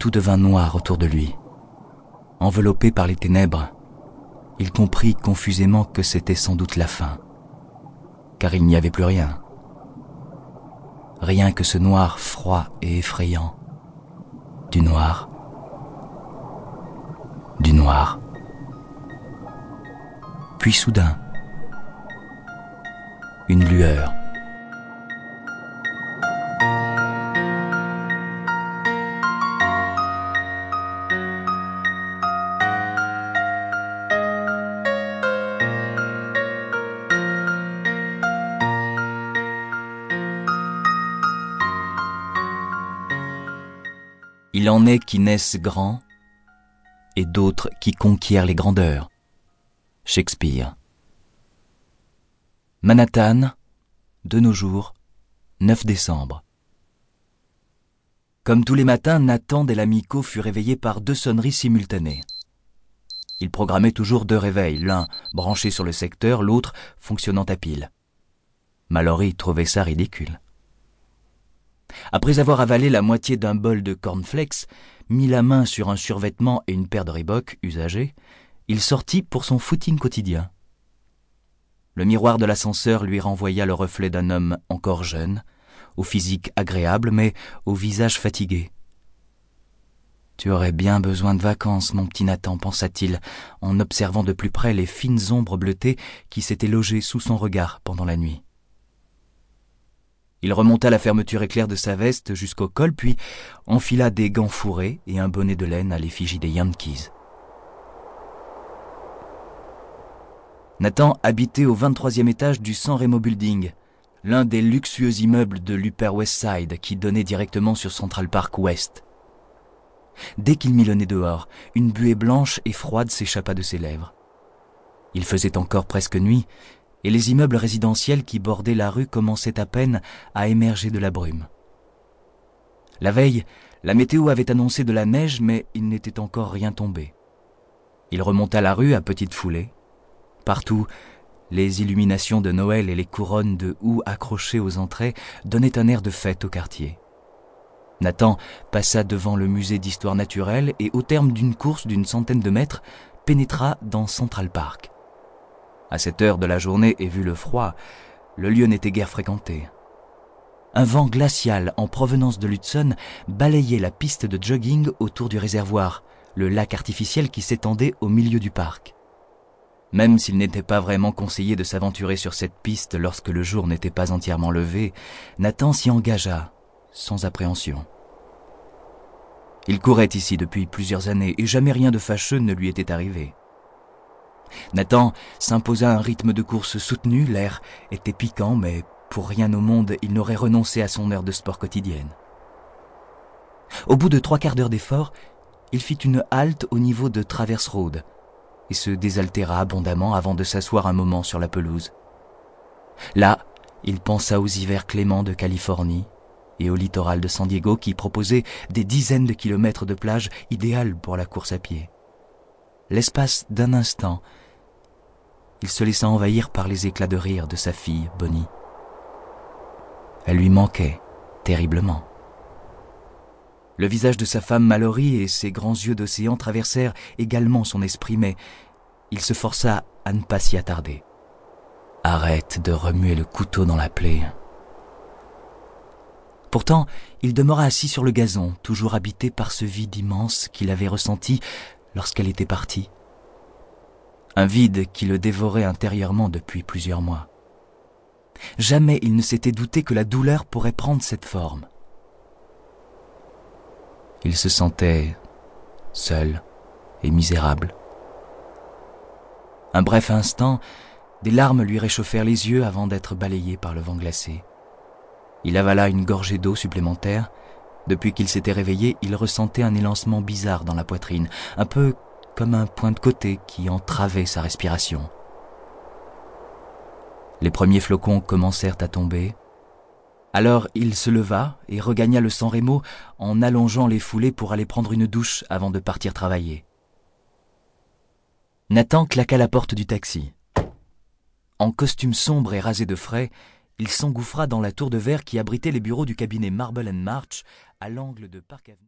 tout devint noir autour de lui. Enveloppé par les ténèbres, il comprit confusément que c'était sans doute la fin, car il n'y avait plus rien. Rien que ce noir froid et effrayant. Du noir. Du noir. Puis soudain, une lueur. En est qui naissent grands et d'autres qui conquièrent les grandeurs. Shakespeare. Manhattan, de nos jours, 9 décembre. Comme tous les matins, Nathan Delamico fut réveillé par deux sonneries simultanées. Il programmait toujours deux réveils, l'un branché sur le secteur, l'autre fonctionnant à pile. Mallory trouvait ça ridicule. Après avoir avalé la moitié d'un bol de cornflakes, mit la main sur un survêtement et une paire de Reebok usagés, il sortit pour son footing quotidien. Le miroir de l'ascenseur lui renvoya le reflet d'un homme encore jeune, au physique agréable, mais au visage fatigué. Tu aurais bien besoin de vacances, mon petit Nathan, pensa-t-il, en observant de plus près les fines ombres bleutées qui s'étaient logées sous son regard pendant la nuit. Il remonta la fermeture éclair de sa veste jusqu'au col, puis enfila des gants fourrés et un bonnet de laine à l'effigie des Yankees. Nathan habitait au 23e étage du San Remo Building, l'un des luxueux immeubles de l'Upper West Side qui donnait directement sur Central Park West. Dès qu'il mit le nez dehors, une buée blanche et froide s'échappa de ses lèvres. Il faisait encore presque nuit, et les immeubles résidentiels qui bordaient la rue commençaient à peine à émerger de la brume. La veille, la météo avait annoncé de la neige, mais il n'était encore rien tombé. Il remonta la rue à petite foulée. Partout, les illuminations de Noël et les couronnes de houx accrochées aux entrées donnaient un air de fête au quartier. Nathan passa devant le musée d'histoire naturelle et au terme d'une course d'une centaine de mètres, pénétra dans Central Park. À cette heure de la journée et vu le froid, le lieu n'était guère fréquenté. Un vent glacial en provenance de l'Hudson balayait la piste de jogging autour du réservoir, le lac artificiel qui s'étendait au milieu du parc. Même s'il n'était pas vraiment conseillé de s'aventurer sur cette piste lorsque le jour n'était pas entièrement levé, Nathan s'y engagea, sans appréhension. Il courait ici depuis plusieurs années et jamais rien de fâcheux ne lui était arrivé. Nathan s'imposa un rythme de course soutenu, l'air était piquant, mais pour rien au monde il n'aurait renoncé à son heure de sport quotidienne. Au bout de trois quarts d'heure d'effort, il fit une halte au niveau de Traverse Road et se désaltéra abondamment avant de s'asseoir un moment sur la pelouse. Là, il pensa aux hivers cléments de Californie et au littoral de San Diego qui proposait des dizaines de kilomètres de plage idéales pour la course à pied. L'espace d'un instant, il se laissa envahir par les éclats de rire de sa fille, Bonnie. Elle lui manquait terriblement. Le visage de sa femme Mallory et ses grands yeux d'océan traversèrent également son esprit, mais il se força à ne pas s'y attarder. Arrête de remuer le couteau dans la plaie. Pourtant, il demeura assis sur le gazon, toujours habité par ce vide immense qu'il avait ressenti lorsqu'elle était partie un vide qui le dévorait intérieurement depuis plusieurs mois. Jamais il ne s'était douté que la douleur pourrait prendre cette forme. Il se sentait seul et misérable. Un bref instant, des larmes lui réchauffèrent les yeux avant d'être balayées par le vent glacé. Il avala une gorgée d'eau supplémentaire. Depuis qu'il s'était réveillé, il ressentait un élancement bizarre dans la poitrine, un peu comme un point de côté qui entravait sa respiration. Les premiers flocons commencèrent à tomber. Alors il se leva et regagna le San Remo en allongeant les foulées pour aller prendre une douche avant de partir travailler. Nathan claqua la porte du taxi. En costume sombre et rasé de frais, il s'engouffra dans la tour de verre qui abritait les bureaux du cabinet Marble March à l'angle de Park Avenue.